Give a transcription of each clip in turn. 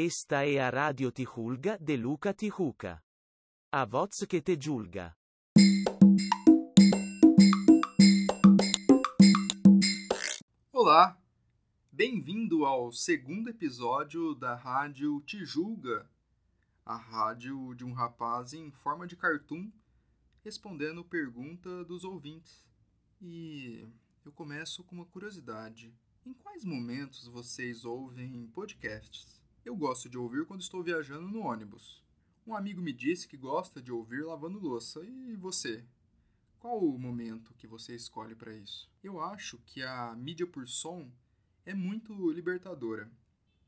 Esta é a Radio Tijulga de Luca Tijuca. A voz que te julga. Olá! Bem-vindo ao segundo episódio da Rádio Tijulga, a rádio de um rapaz em forma de cartoon respondendo pergunta dos ouvintes. E eu começo com uma curiosidade. Em quais momentos vocês ouvem podcasts? Eu gosto de ouvir quando estou viajando no ônibus. Um amigo me disse que gosta de ouvir lavando louça. E você? Qual o momento que você escolhe para isso? Eu acho que a mídia por som é muito libertadora.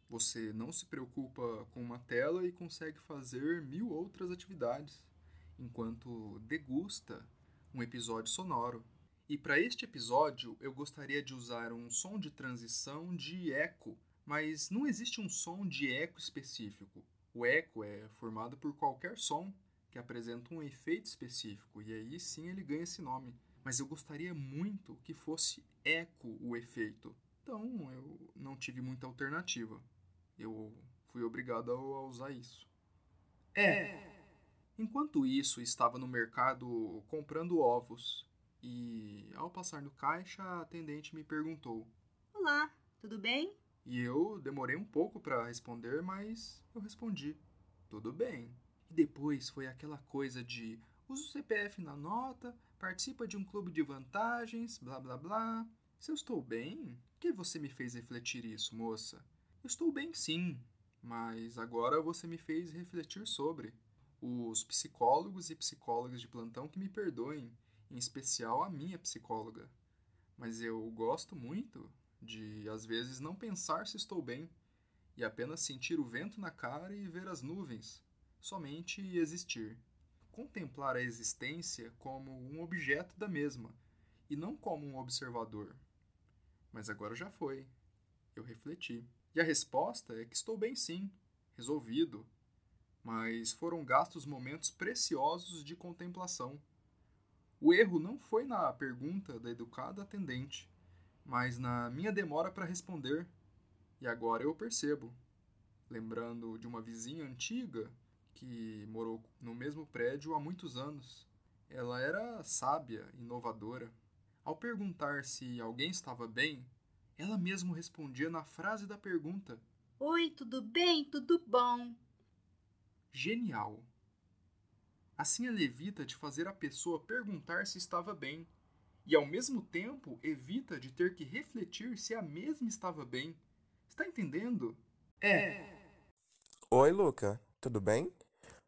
Você não se preocupa com uma tela e consegue fazer mil outras atividades enquanto degusta um episódio sonoro. E para este episódio eu gostaria de usar um som de transição de eco, mas não existe um som de eco específico. O eco é formado por qualquer som que apresenta um efeito específico, e aí sim ele ganha esse nome. Mas eu gostaria muito que fosse eco o efeito. Então eu não tive muita alternativa. Eu fui obrigado a usar isso. É. Enquanto isso, estava no mercado comprando ovos e, ao passar no caixa, a atendente me perguntou: Olá, tudo bem? E eu demorei um pouco para responder, mas eu respondi: Tudo bem. E depois foi aquela coisa de: usa o CPF na nota, participa de um clube de vantagens, blá blá blá. Se eu estou bem, que você me fez refletir isso, moça? Eu estou bem sim, mas agora você me fez refletir sobre os psicólogos e psicólogas de plantão que me perdoem, em especial a minha psicóloga. Mas eu gosto muito de, às vezes, não pensar se estou bem e apenas sentir o vento na cara e ver as nuvens, somente existir. Contemplar a existência como um objeto da mesma e não como um observador. Mas agora já foi. Eu refleti. E a resposta é que estou bem sim, resolvido, mas foram gastos momentos preciosos de contemplação. O erro não foi na pergunta da educada atendente, mas na minha demora para responder. E agora eu percebo, lembrando de uma vizinha antiga que morou no mesmo prédio há muitos anos. Ela era sábia, inovadora. Ao perguntar se alguém estava bem, ela mesmo respondia na frase da pergunta: Oi, tudo bem? Tudo bom? genial. Assim ela evita de fazer a pessoa perguntar se estava bem, e ao mesmo tempo evita de ter que refletir se a mesma estava bem. Está entendendo? É. Oi, Luca, tudo bem?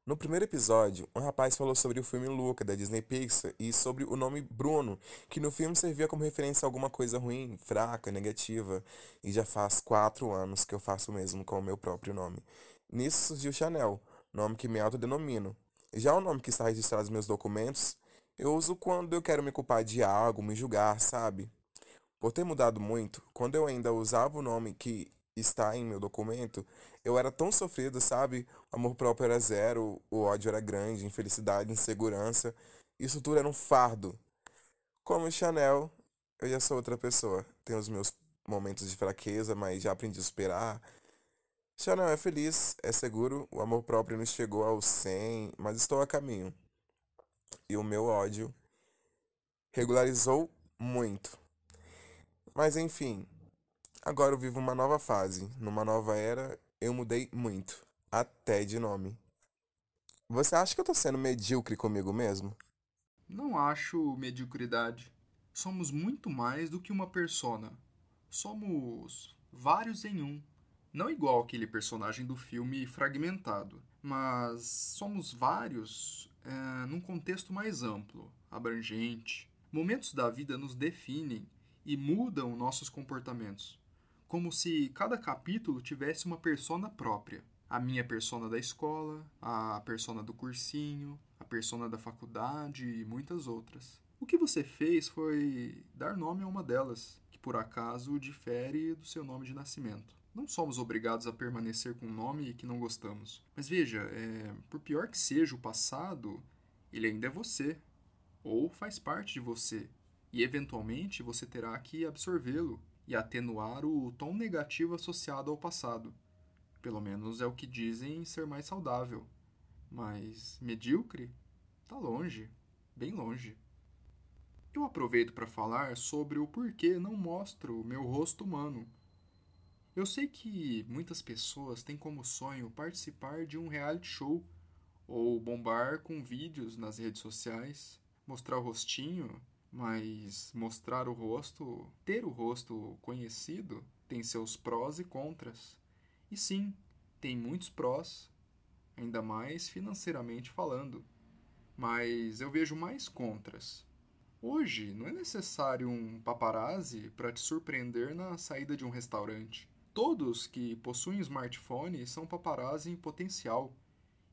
No primeiro episódio, um rapaz falou sobre o filme Luca, da Disney Pixar, e sobre o nome Bruno, que no filme servia como referência a alguma coisa ruim, fraca, negativa. E já faz quatro anos que eu faço o mesmo com o meu próprio nome. Nisso surgiu Chanel, nome que me autodenomino. Já o nome que está registrado nos meus documentos, eu uso quando eu quero me culpar de algo, me julgar, sabe? Por ter mudado muito, quando eu ainda usava o nome que está em meu documento, eu era tão sofrido, sabe? O amor próprio era zero, o ódio era grande, infelicidade, insegurança. Isso tudo era um fardo. Como Chanel, eu já sou outra pessoa. Tenho os meus momentos de fraqueza, mas já aprendi a superar. Chanel é feliz, é seguro, o amor próprio não chegou ao 100, mas estou a caminho. E o meu ódio regularizou muito. Mas enfim, agora eu vivo uma nova fase. Numa nova era, eu mudei muito. Até de nome. Você acha que eu tô sendo medíocre comigo mesmo? Não acho mediocridade. Somos muito mais do que uma persona. Somos vários em um. Não igual aquele personagem do filme fragmentado, mas somos vários é, num contexto mais amplo, abrangente. Momentos da vida nos definem e mudam nossos comportamentos, como se cada capítulo tivesse uma persona própria. A minha persona da escola, a persona do cursinho, a persona da faculdade e muitas outras. O que você fez foi dar nome a uma delas, que por acaso difere do seu nome de nascimento. Não somos obrigados a permanecer com um nome que não gostamos. Mas veja, é, por pior que seja o passado, ele ainda é você, ou faz parte de você, e eventualmente você terá que absorvê-lo e atenuar o tom negativo associado ao passado. Pelo menos é o que dizem ser mais saudável. Mas medíocre? Tá longe, bem longe. Eu aproveito para falar sobre o porquê não mostro meu rosto humano. Eu sei que muitas pessoas têm como sonho participar de um reality show ou bombar com vídeos nas redes sociais, mostrar o rostinho, mas mostrar o rosto, ter o rosto conhecido, tem seus prós e contras. E sim, tem muitos prós, ainda mais financeiramente falando. Mas eu vejo mais contras. Hoje não é necessário um paparazzi para te surpreender na saída de um restaurante. Todos que possuem smartphone são paparazzi em potencial,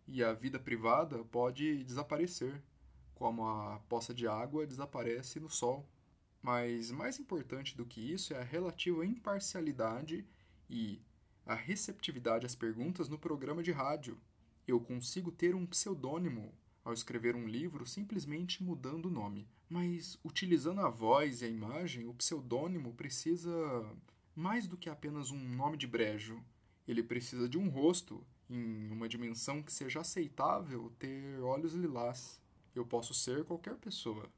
e a vida privada pode desaparecer, como a poça de água desaparece no sol. Mas mais importante do que isso é a relativa imparcialidade e a receptividade às perguntas no programa de rádio. Eu consigo ter um pseudônimo ao escrever um livro simplesmente mudando o nome. Mas utilizando a voz e a imagem, o pseudônimo precisa mais do que apenas um nome de brejo. Ele precisa de um rosto, em uma dimensão que seja aceitável ter olhos lilás. Eu posso ser qualquer pessoa.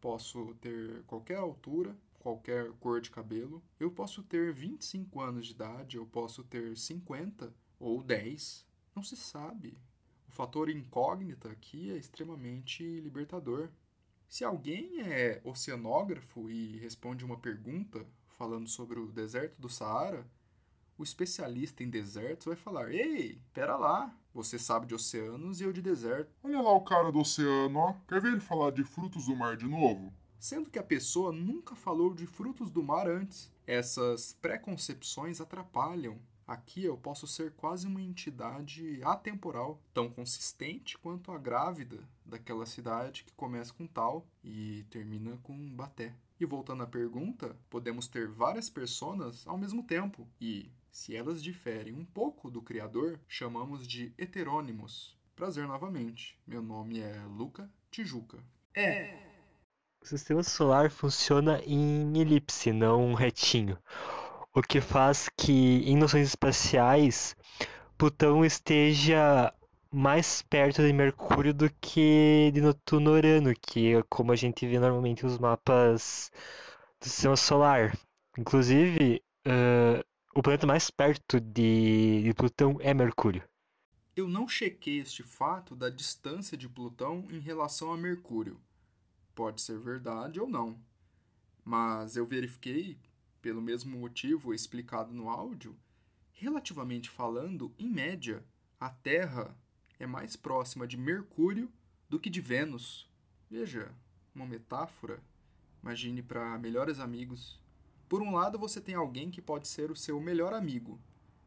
Posso ter qualquer altura, qualquer cor de cabelo. Eu posso ter 25 anos de idade, eu posso ter 50 ou 10. Não se sabe. O fator incógnita aqui é extremamente libertador. Se alguém é oceanógrafo e responde uma pergunta falando sobre o deserto do Saara, o especialista em desertos vai falar: Ei, pera lá, você sabe de oceanos e eu de deserto. Olha lá o cara do oceano, ó. Quer ver ele falar de frutos do mar de novo? sendo que a pessoa nunca falou de frutos do mar antes. Essas preconcepções atrapalham. Aqui eu posso ser quase uma entidade atemporal, tão consistente quanto a grávida daquela cidade que começa com tal e termina com baté. E voltando à pergunta, podemos ter várias personas ao mesmo tempo e, se elas diferem um pouco do criador, chamamos de heterônimos. Prazer novamente. Meu nome é Luca Tijuca. É. O sistema solar funciona em elipse, não retinho. O que faz que, em noções espaciais, Plutão esteja mais perto de Mercúrio do que de Netuno Urano, que é como a gente vê normalmente nos mapas do sistema solar. Inclusive, uh, o planeta mais perto de, de Plutão é Mercúrio. Eu não chequei este fato da distância de Plutão em relação a Mercúrio. Pode ser verdade ou não. Mas eu verifiquei, pelo mesmo motivo explicado no áudio, relativamente falando, em média, a Terra é mais próxima de Mercúrio do que de Vênus. Veja, uma metáfora. Imagine para melhores amigos. Por um lado, você tem alguém que pode ser o seu melhor amigo,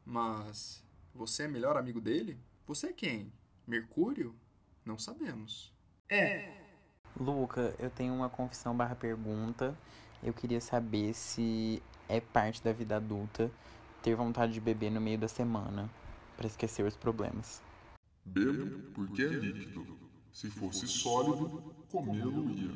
mas você é melhor amigo dele? Você é quem? Mercúrio? Não sabemos. É. Luca, eu tenho uma confissão barra pergunta. Eu queria saber se é parte da vida adulta ter vontade de beber no meio da semana para esquecer os problemas. Bebo porque é líquido. Se fosse sólido, comê-lo ia.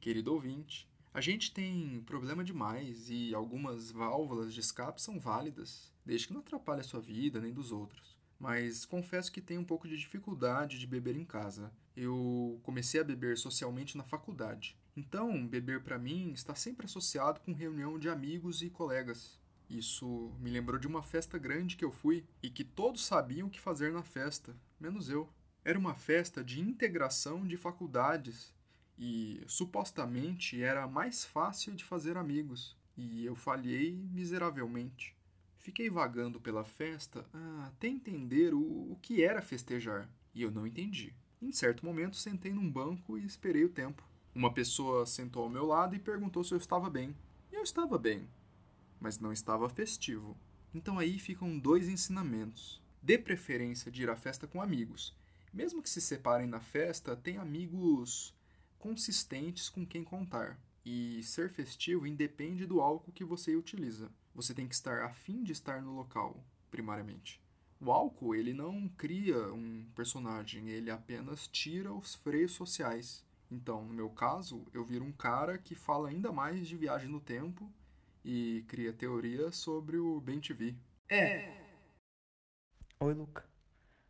Querido ouvinte, a gente tem problema demais e algumas válvulas de escape são válidas, desde que não atrapalhe a sua vida nem dos outros. Mas confesso que tenho um pouco de dificuldade de beber em casa. Eu comecei a beber socialmente na faculdade. Então, beber para mim está sempre associado com reunião de amigos e colegas. Isso me lembrou de uma festa grande que eu fui e que todos sabiam o que fazer na festa, menos eu. Era uma festa de integração de faculdades e supostamente era mais fácil de fazer amigos, e eu falhei miseravelmente. Fiquei vagando pela festa ah, até entender o, o que era festejar, e eu não entendi. Em certo momento, sentei num banco e esperei o tempo. Uma pessoa sentou ao meu lado e perguntou se eu estava bem. E eu estava bem, mas não estava festivo. Então aí ficam dois ensinamentos. Dê preferência de ir à festa com amigos. Mesmo que se separem na festa, tem amigos consistentes com quem contar. E ser festivo independe do álcool que você utiliza. Você tem que estar afim de estar no local, primariamente. O álcool, ele não cria um personagem, ele apenas tira os freios sociais. Então, no meu caso, eu viro um cara que fala ainda mais de viagem no tempo e cria teorias sobre o Ben TV. É. Oi, Luca.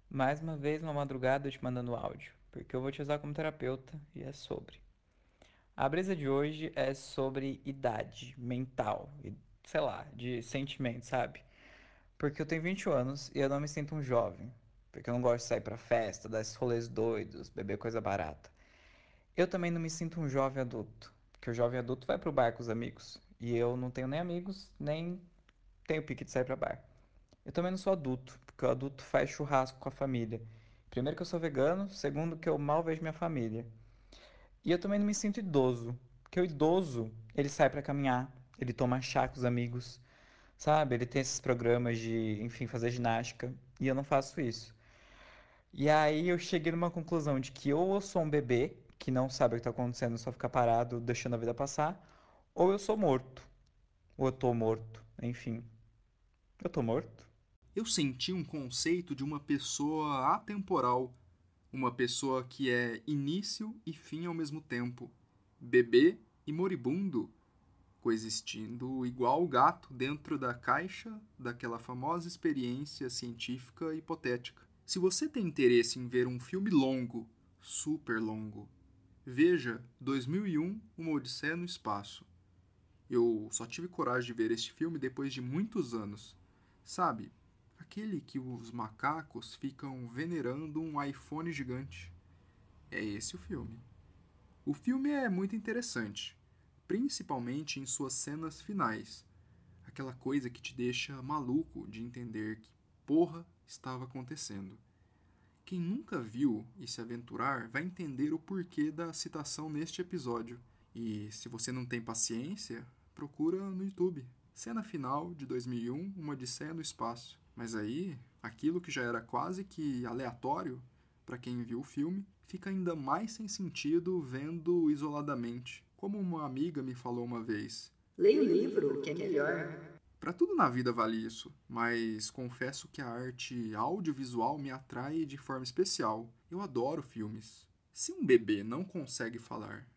Mais uma vez, uma madrugada eu te mandando áudio, porque eu vou te usar como terapeuta e é sobre. A brisa de hoje é sobre idade mental, e, sei lá, de sentimento, sabe? Porque eu tenho 20 anos e eu não me sinto um jovem, porque eu não gosto de sair pra festa, dar esses rolês doidos, beber coisa barata. Eu também não me sinto um jovem adulto, porque o jovem adulto vai pro bar com os amigos, e eu não tenho nem amigos, nem tenho pique de sair pra bar. Eu também não sou adulto, porque o adulto faz churrasco com a família. Primeiro que eu sou vegano, segundo que eu mal vejo minha família. E eu também não me sinto idoso, porque o idoso, ele sai pra caminhar, ele toma chá com os amigos, sabe? Ele tem esses programas de, enfim, fazer ginástica, e eu não faço isso. E aí eu cheguei numa conclusão de que ou eu sou um bebê, que não sabe o que tá acontecendo, só fica parado, deixando a vida passar, ou eu sou morto. Ou eu tô morto, enfim. Eu tô morto? Eu senti um conceito de uma pessoa atemporal, uma pessoa que é início e fim ao mesmo tempo, bebê e moribundo, coexistindo igual o gato dentro da caixa daquela famosa experiência científica hipotética. Se você tem interesse em ver um filme longo, super longo, veja 2001 Uma Odisseia no Espaço. Eu só tive coragem de ver este filme depois de muitos anos. Sabe, aquele que os macacos ficam venerando um iPhone gigante. É esse o filme. O filme é muito interessante, principalmente em suas cenas finais. Aquela coisa que te deixa maluco de entender que porra estava acontecendo. Quem nunca viu e se aventurar vai entender o porquê da citação neste episódio. E se você não tem paciência, procura no YouTube. Cena final de 2001, Uma Odisseia no Espaço. Mas aí, aquilo que já era quase que aleatório para quem viu o filme, fica ainda mais sem sentido vendo isoladamente. Como uma amiga me falou uma vez. Leia o livro, que é melhor. Para tudo na vida vale isso, mas confesso que a arte audiovisual me atrai de forma especial. Eu adoro filmes. Se um bebê não consegue falar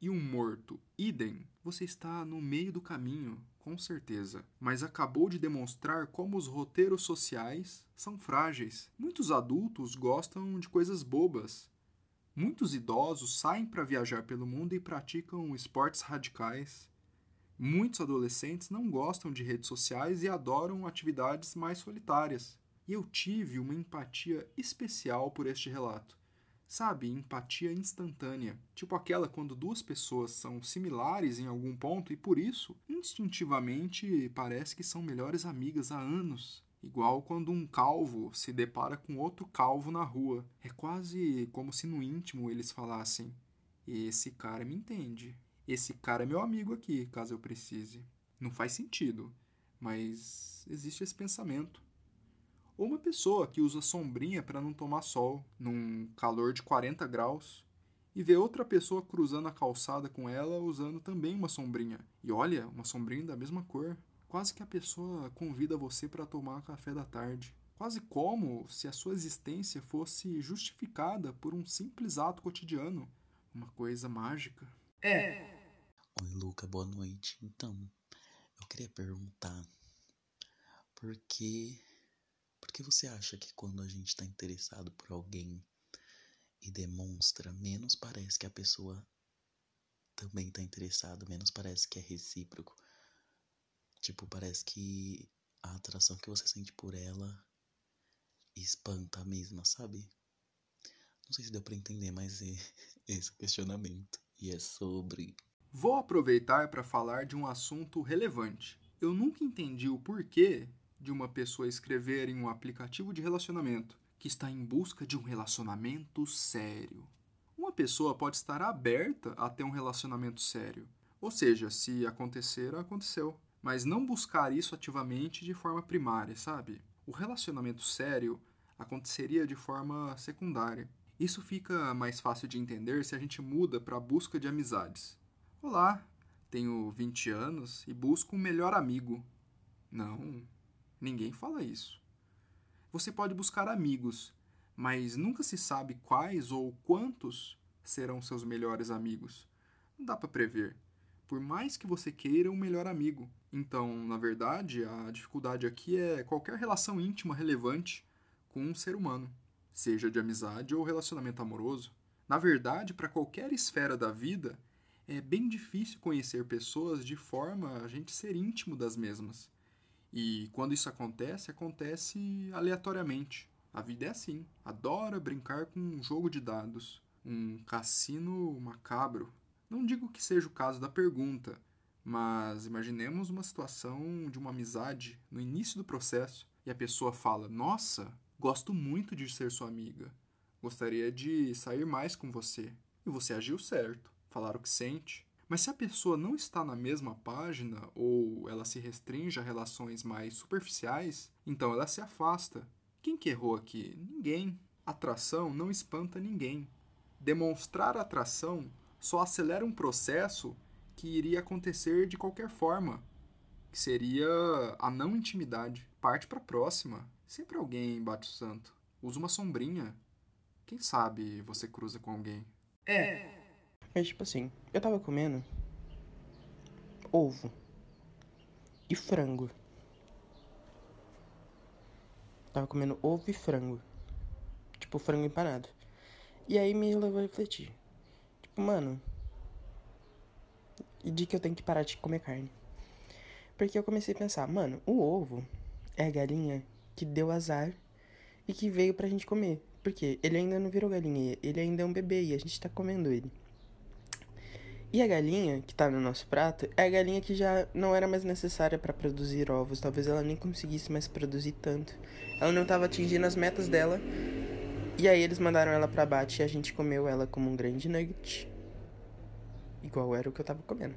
e um morto, idem, você está no meio do caminho, com certeza. Mas acabou de demonstrar como os roteiros sociais são frágeis. Muitos adultos gostam de coisas bobas. Muitos idosos saem para viajar pelo mundo e praticam esportes radicais. Muitos adolescentes não gostam de redes sociais e adoram atividades mais solitárias. E eu tive uma empatia especial por este relato. Sabe, empatia instantânea. Tipo aquela quando duas pessoas são similares em algum ponto e por isso, instintivamente, parece que são melhores amigas há anos. Igual quando um calvo se depara com outro calvo na rua. É quase como se no íntimo eles falassem: Esse cara me entende. Esse cara é meu amigo aqui, caso eu precise. Não faz sentido, mas existe esse pensamento. Ou uma pessoa que usa sombrinha para não tomar sol num calor de 40 graus e vê outra pessoa cruzando a calçada com ela usando também uma sombrinha. E olha, uma sombrinha da mesma cor. Quase que a pessoa convida você para tomar café da tarde. Quase como se a sua existência fosse justificada por um simples ato cotidiano. Uma coisa mágica. É. Oi, Luca, boa noite. Então, eu queria perguntar por que, por que você acha que quando a gente está interessado por alguém e demonstra, menos parece que a pessoa também está interessada, menos parece que é recíproco? Tipo, parece que a atração que você sente por ela espanta a mesma, sabe? Não sei se deu pra entender, mas é esse questionamento. E é sobre Vou aproveitar para falar de um assunto relevante. Eu nunca entendi o porquê de uma pessoa escrever em um aplicativo de relacionamento que está em busca de um relacionamento sério. Uma pessoa pode estar aberta a ter um relacionamento sério. Ou seja, se acontecer, aconteceu. Mas não buscar isso ativamente de forma primária, sabe? O relacionamento sério aconteceria de forma secundária. Isso fica mais fácil de entender se a gente muda para a busca de amizades. Olá, tenho 20 anos e busco um melhor amigo. Não, ninguém fala isso. Você pode buscar amigos, mas nunca se sabe quais ou quantos serão seus melhores amigos. Não dá para prever. Por mais que você queira um melhor amigo. Então, na verdade, a dificuldade aqui é qualquer relação íntima relevante com um ser humano, seja de amizade ou relacionamento amoroso. Na verdade, para qualquer esfera da vida, é bem difícil conhecer pessoas de forma a gente ser íntimo das mesmas. E quando isso acontece, acontece aleatoriamente. A vida é assim. Adora brincar com um jogo de dados, um cassino macabro. Não digo que seja o caso da pergunta, mas imaginemos uma situação de uma amizade no início do processo e a pessoa fala: Nossa, gosto muito de ser sua amiga. Gostaria de sair mais com você. E você agiu certo, falar o que sente. Mas se a pessoa não está na mesma página ou ela se restringe a relações mais superficiais, então ela se afasta. Quem que errou aqui? Ninguém. Atração não espanta ninguém. Demonstrar atração só acelera um processo que iria acontecer de qualquer forma, que seria a não intimidade. Parte para a próxima. Sempre alguém bate o santo. Usa uma sombrinha. Quem sabe você cruza com alguém. É. Mas tipo assim, eu tava comendo ovo e frango. Tava comendo ovo e frango. Tipo, frango empanado. E aí me levou a refletir. Tipo, mano. E de que eu tenho que parar de comer carne. Porque eu comecei a pensar, mano, o ovo é a galinha que deu azar e que veio pra gente comer. Porque ele ainda não virou galinha, ele ainda é um bebê e a gente tá comendo ele. E a galinha que tá no nosso prato é a galinha que já não era mais necessária para produzir ovos. Talvez ela nem conseguisse mais produzir tanto. Ela não estava atingindo as metas dela. E aí eles mandaram ela para abate e a gente comeu ela como um grande nugget. Igual era o que eu tava comendo.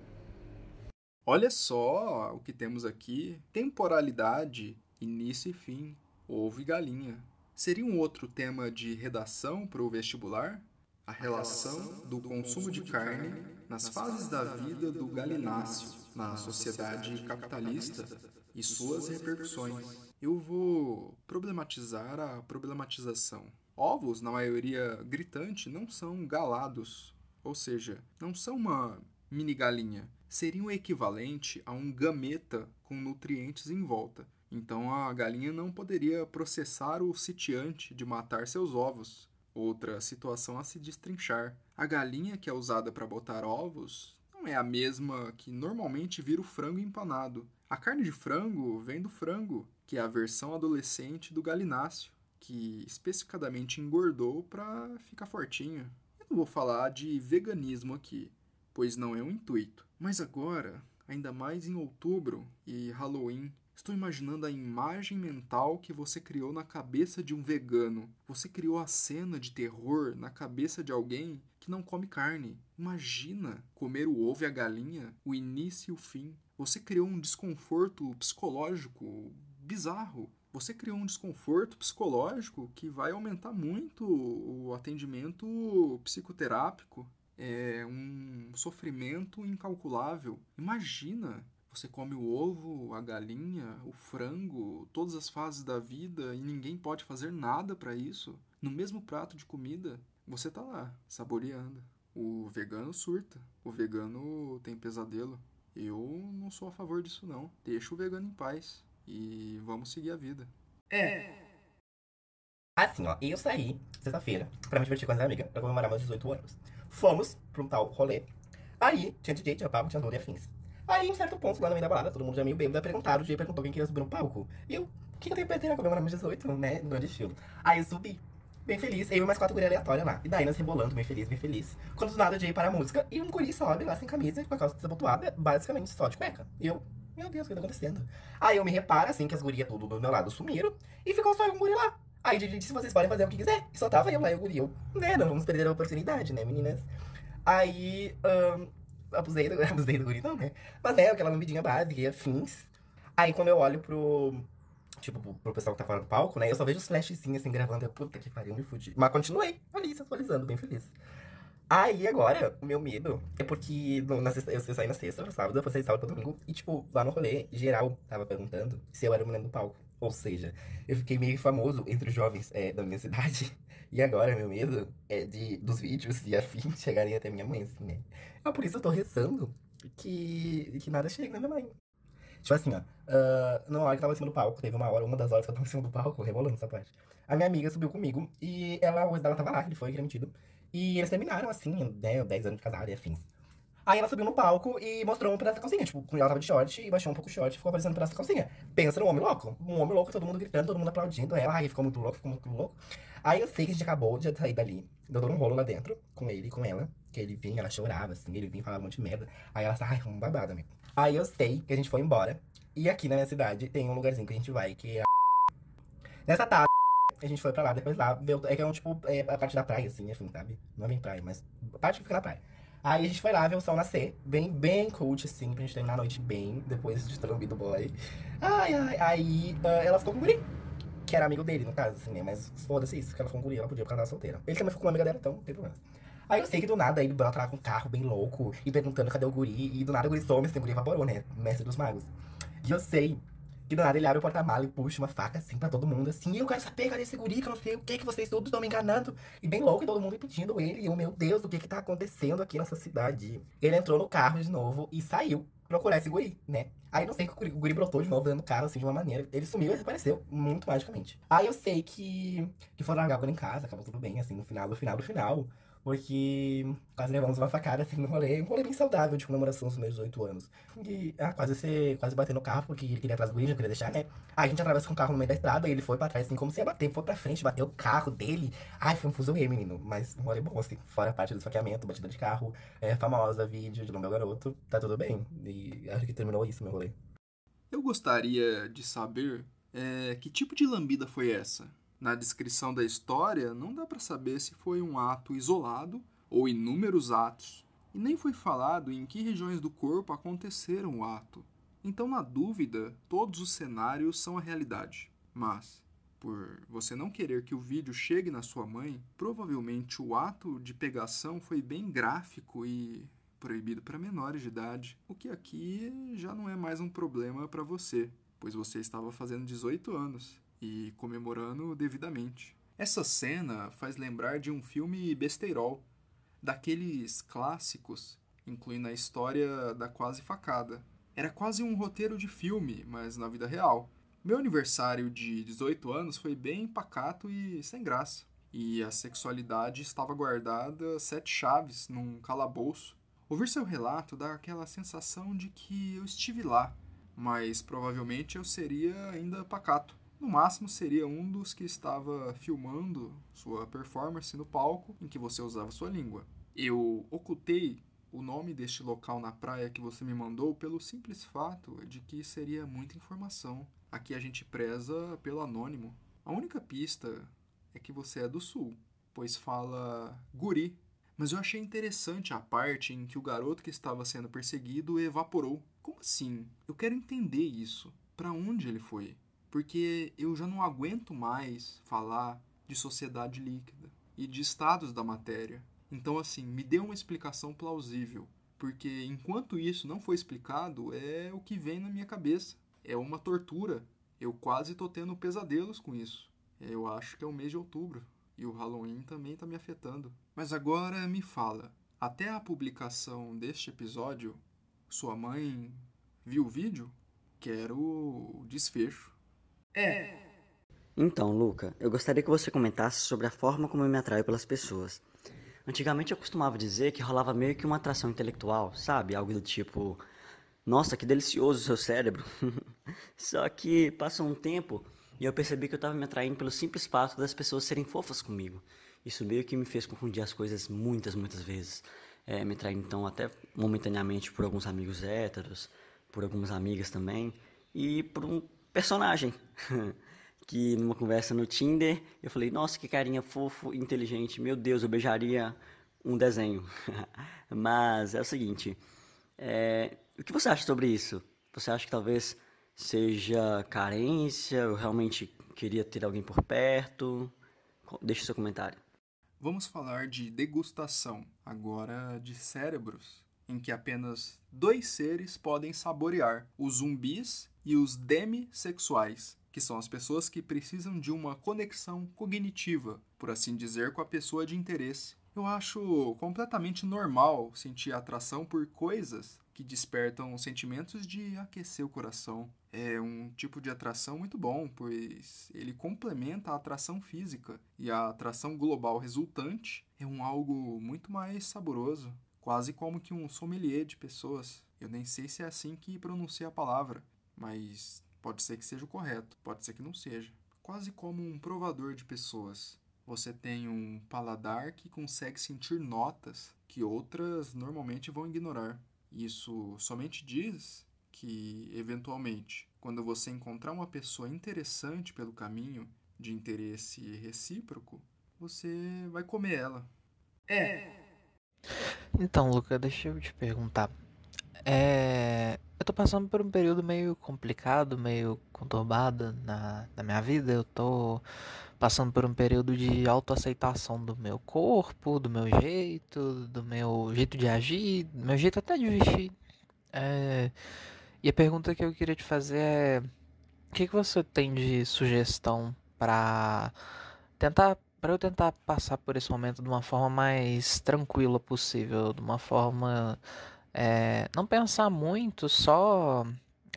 Olha só o que temos aqui: temporalidade, início e fim, ovo e galinha. Seria um outro tema de redação para o vestibular? A relação do consumo de carne nas fases da vida do galináceo na sociedade capitalista e suas repercussões. Eu vou problematizar a problematização. Ovos, na maioria gritante, não são galados, ou seja, não são uma mini galinha. Seriam o equivalente a um gameta com nutrientes em volta. Então a galinha não poderia processar o sitiante de matar seus ovos, Outra situação a se destrinchar. A galinha que é usada para botar ovos não é a mesma que normalmente vira o frango empanado. A carne de frango vem do frango, que é a versão adolescente do galináceo, que especificadamente engordou para ficar fortinho. Eu não vou falar de veganismo aqui, pois não é o um intuito. Mas agora, ainda mais em outubro e Halloween, Estou imaginando a imagem mental que você criou na cabeça de um vegano. Você criou a cena de terror na cabeça de alguém que não come carne. Imagina comer o ovo e a galinha, o início e o fim. Você criou um desconforto psicológico bizarro. Você criou um desconforto psicológico que vai aumentar muito o atendimento psicoterápico. É um sofrimento incalculável. Imagina você come o ovo, a galinha, o frango, todas as fases da vida e ninguém pode fazer nada para isso. No mesmo prato de comida, você tá lá, saboreando. O vegano surta, o vegano tem pesadelo. Eu não sou a favor disso não. Deixa o vegano em paz e vamos seguir a vida. É. Assim, ó, eu saí sexta-feira pra me divertir com as amigas pra comemorar meus 18 anos. Fomos pra um tal rolê. Aí, tinha DJ, tinha papo, tinha dor e afins. Aí, em certo ponto, lá no meio da balada, todo mundo já meio bêbado, perguntaram, o DJ perguntou quem queria subir no palco. E eu, o que, que eu tenho pra ter na comemorar meus 18, né? No estilo. Aí eu subi, bem feliz, eu e mais quatro guri aleatórias lá. E daí nós rebolando, bem feliz, bem feliz. Quando do nada o DJ para a música e um guri sobe lá sem camisa, com a calça desabotoada, basicamente só de cueca. E eu, meu Deus, o que tá acontecendo? Aí eu me reparo, assim, que as gurias tudo do meu lado sumiram e ficou só um guri lá. Aí o DJ disse, vocês podem fazer o que quiser. E só tava eu lá o guri. Eu, né, não vamos perder a oportunidade, né, meninas? Aí, um, abusei do, abusei do guri, não, né? Mas é, aquela lambidinha básica e afins. Aí quando eu olho pro. Tipo, pro, pessoal que tá fora do palco, né? Eu só vejo os flashzinhos assim gravando. Eu, puta que pariu, me fudi. Mas continuei ali, se atualizando, bem feliz. Aí agora, o meu medo é porque no, na sexta, eu, eu saí na sexta, no sábado, depois saí sábado pro domingo. E, tipo, lá no rolê, geral tava perguntando se eu era o menino do palco. Ou seja, eu fiquei meio famoso entre os jovens é, da minha cidade. E agora, meu medo é de dos vídeos e afins chegarem até minha mãe, assim, né? Então, por isso eu tô rezando que, que nada chegue na minha mãe. Tipo assim, ó. Uh, na hora que eu tava em cima do palco, teve uma hora, uma das horas que eu tava em cima do palco, rebolando essa parte. a minha amiga subiu comigo e ela, o ex dela tava lá, ele foi demitido. E eles terminaram assim, né, 10 anos de casado e afins. Aí ela subiu no palco e mostrou um pedaço da calcinha. Tipo, ela tava de short e baixou um pouco o short e ficou aparecendo um pedaço da calcinha. Pensa num homem louco. Um homem louco, todo mundo gritando, todo mundo aplaudindo ela. Ai, ficou muito louco, ficou muito louco. Aí eu sei que a gente acabou de sair dali. Deu todo um rolo lá dentro, com ele e com ela. Que ele vinha, ela chorava, assim, ele vinha falava um monte de merda. Aí ela ai, um babado, amigo. Aí eu sei que a gente foi embora. E aqui na minha cidade tem um lugarzinho que a gente vai, que é a... Nessa tarde, a gente foi pra lá, depois lá, é que é um tipo, é a parte da praia, assim, enfim, sabe? Não é bem praia, mas a parte que fica na praia. Aí a gente foi lá ver o sol nascer, bem, bem cult, assim, pra gente terminar a noite bem, depois de ter do boy. Ai, ai, aí uh, ela ficou com o guri, que era amigo dele, no caso, assim, né? Mas foda-se isso, que ela ficou com o guri, ela podia porque ela tava solteira. Ele também ficou com uma amiga dela, então não tem problema. Aí eu sei que do nada ele brota lá com um carro bem louco e perguntando cadê o guri, e do nada o guri some, assim, o guri evaporou, né? Mestre dos magos. E eu sei que do nada ele abre o porta-mala e puxa uma faca assim pra todo mundo, assim, eu quero saber cadê esse guri, que eu não sei o que que vocês todos estão me enganando. E bem louco, e todo mundo impedindo ele, e eu, meu Deus, o que que tá acontecendo aqui nessa cidade? Ele entrou no carro de novo e saiu procurar esse guri, né? Aí não sei que o guri, o guri brotou de novo dentro do carro, assim, de uma maneira. Ele sumiu e desapareceu, muito magicamente. Aí eu sei que, que foram largar o guri em casa, acabou tudo bem, assim, no final, no final, no final. Porque quase levamos uma facada assim no rolê. Um rolê bem saudável de comemoração dos meus 18 anos. E ah, quase ser, quase bater no carro, porque ele queria atrás do Luigi, não queria deixar, né? A gente atravessa com o carro no meio da estrada e ele foi pra trás, assim, como se ia bater, foi pra frente, bateu o carro dele. Ai, foi um fuzuê, menino. Mas um rolê bom, assim, fora a parte do esfaqueamento, batida de carro, é, famosa, vídeo de meu garoto, tá tudo bem. E acho que terminou isso, meu rolê. Eu gostaria de saber é, que tipo de lambida foi essa? Na descrição da história, não dá para saber se foi um ato isolado ou inúmeros atos, e nem foi falado em que regiões do corpo aconteceram o ato. Então, na dúvida, todos os cenários são a realidade. Mas, por você não querer que o vídeo chegue na sua mãe, provavelmente o ato de pegação foi bem gráfico e proibido para menores de idade, o que aqui já não é mais um problema para você, pois você estava fazendo 18 anos e comemorando devidamente. Essa cena faz lembrar de um filme besteirol, daqueles clássicos, incluindo a história da quase facada. Era quase um roteiro de filme, mas na vida real. Meu aniversário de 18 anos foi bem pacato e sem graça. E a sexualidade estava guardada sete chaves num calabouço. Ouvir seu relato dá aquela sensação de que eu estive lá, mas provavelmente eu seria ainda pacato. No máximo, seria um dos que estava filmando sua performance no palco em que você usava sua língua. Eu ocultei o nome deste local na praia que você me mandou pelo simples fato de que seria muita informação. Aqui a gente preza pelo anônimo. A única pista é que você é do sul, pois fala guri. Mas eu achei interessante a parte em que o garoto que estava sendo perseguido evaporou. Como assim? Eu quero entender isso. Para onde ele foi? Porque eu já não aguento mais falar de sociedade líquida e de estados da matéria. Então, assim, me dê uma explicação plausível, porque enquanto isso não foi explicado, é o que vem na minha cabeça. É uma tortura. Eu quase tô tendo pesadelos com isso. Eu acho que é o mês de outubro e o Halloween também está me afetando. Mas agora me fala, até a publicação deste episódio, sua mãe viu o vídeo? Quero o desfecho. É. Então, Luca, eu gostaria que você comentasse sobre a forma como eu me atraio pelas pessoas. Antigamente eu costumava dizer que rolava meio que uma atração intelectual, sabe? Algo do tipo, nossa, que delicioso o seu cérebro. Só que passou um tempo e eu percebi que eu estava me atraindo pelo simples fato das pessoas serem fofas comigo. Isso meio que me fez confundir as coisas muitas, muitas vezes. É, me atraindo então até momentaneamente por alguns amigos héteros, por algumas amigas também, e por um personagem. que numa conversa no Tinder, eu falei, nossa, que carinha fofo, inteligente, meu Deus, eu beijaria um desenho. Mas é o seguinte, é, o que você acha sobre isso? Você acha que talvez seja carência, eu realmente queria ter alguém por perto? Deixe seu comentário. Vamos falar de degustação, agora de cérebros, em que apenas dois seres podem saborear: os zumbis e os demissexuais, que são as pessoas que precisam de uma conexão cognitiva, por assim dizer, com a pessoa de interesse. Eu acho completamente normal sentir atração por coisas que despertam sentimentos de aquecer o coração. É um tipo de atração muito bom, pois ele complementa a atração física e a atração global resultante é um algo muito mais saboroso, quase como que um sommelier de pessoas. Eu nem sei se é assim que pronuncia a palavra, mas pode ser que seja o correto, pode ser que não seja. Quase como um provador de pessoas. Você tem um paladar que consegue sentir notas que outras normalmente vão ignorar. Isso somente diz que, eventualmente, quando você encontrar uma pessoa interessante pelo caminho, de interesse recíproco, você vai comer ela. É. Então, Luca, deixa eu te perguntar. É. Eu tô passando por um período meio complicado, meio conturbado na, na minha vida. Eu tô passando por um período de autoaceitação do meu corpo, do meu jeito, do meu jeito de agir, do meu jeito até de vestir. É... E a pergunta que eu queria te fazer é: o que, que você tem de sugestão para tentar para eu tentar passar por esse momento de uma forma mais tranquila possível, de uma forma é, não pensar muito, só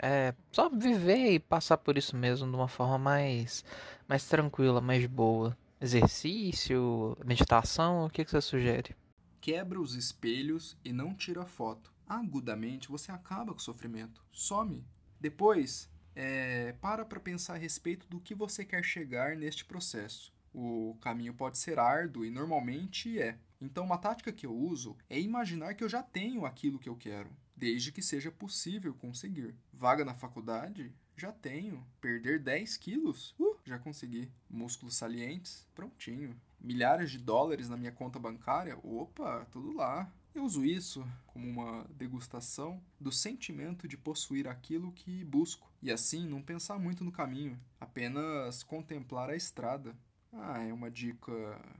é, só viver e passar por isso mesmo de uma forma mais mais tranquila, mais boa. Exercício, meditação, o que, que você sugere? Quebra os espelhos e não tira foto. Agudamente você acaba com o sofrimento. Some. Depois, é, para para pensar a respeito do que você quer chegar neste processo. O caminho pode ser árduo e normalmente é. Então, uma tática que eu uso é imaginar que eu já tenho aquilo que eu quero, desde que seja possível conseguir. Vaga na faculdade? Já tenho. Perder 10 quilos? Uh, já consegui. Músculos salientes? Prontinho. Milhares de dólares na minha conta bancária? Opa, tudo lá. Eu uso isso como uma degustação do sentimento de possuir aquilo que busco e assim não pensar muito no caminho, apenas contemplar a estrada. Ah, é uma dica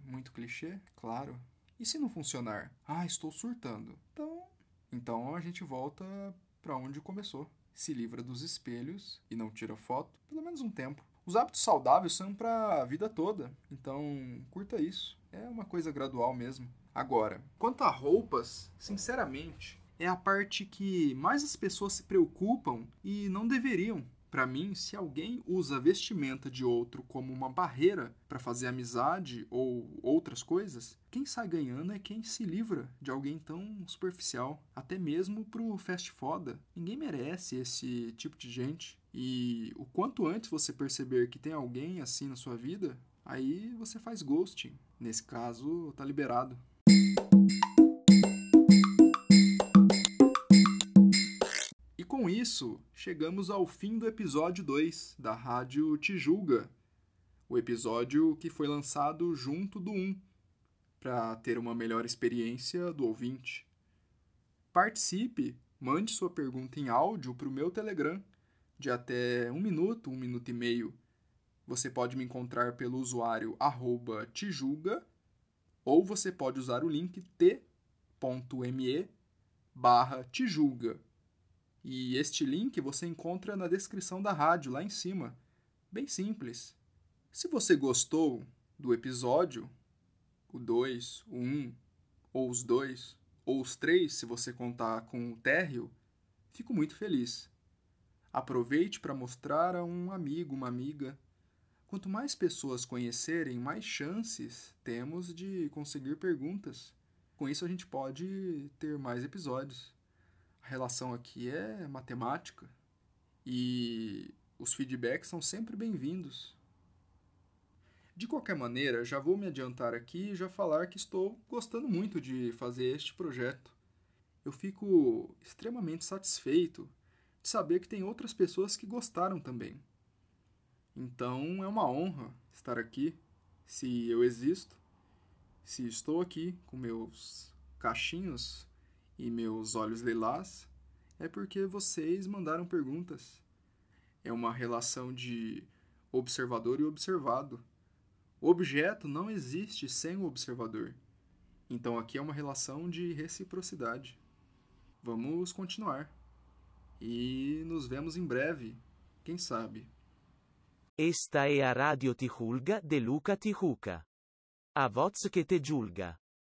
muito clichê? Claro. E se não funcionar? Ah, estou surtando. Então, então a gente volta para onde começou. Se livra dos espelhos e não tira foto, pelo menos um tempo. Os hábitos saudáveis são para a vida toda, então curta isso. É uma coisa gradual mesmo. Agora, quanto a roupas, sinceramente, é a parte que mais as pessoas se preocupam e não deveriam. Para mim, se alguém usa a vestimenta de outro como uma barreira para fazer amizade ou outras coisas, quem sai ganhando é quem se livra de alguém tão superficial. Até mesmo pro fast foda. Ninguém merece esse tipo de gente. E o quanto antes você perceber que tem alguém assim na sua vida, aí você faz ghosting. Nesse caso, tá liberado. Com isso, chegamos ao fim do episódio 2 da Rádio Tijulga, o episódio que foi lançado junto do 1, para ter uma melhor experiência do ouvinte. Participe, mande sua pergunta em áudio para o meu Telegram, de até um minuto, um minuto e meio. Você pode me encontrar pelo usuário arroba tijulga, ou você pode usar o link t.me barra tijulga. E este link você encontra na descrição da rádio, lá em cima. Bem simples. Se você gostou do episódio, o 2, o 1, um, ou os dois, ou os três, se você contar com o térreo, fico muito feliz. Aproveite para mostrar a um amigo, uma amiga. Quanto mais pessoas conhecerem, mais chances temos de conseguir perguntas. Com isso, a gente pode ter mais episódios. A relação aqui é matemática e os feedbacks são sempre bem-vindos. De qualquer maneira, já vou me adiantar aqui e já falar que estou gostando muito de fazer este projeto. Eu fico extremamente satisfeito de saber que tem outras pessoas que gostaram também. Então é uma honra estar aqui, se eu existo, se estou aqui com meus cachinhos e meus olhos lilás, é porque vocês mandaram perguntas. É uma relação de observador e observado. O objeto não existe sem o observador. Então aqui é uma relação de reciprocidade. Vamos continuar. E nos vemos em breve, quem sabe. Esta è a Radio Tijulga de Luca Tijuca. A voz que te julga.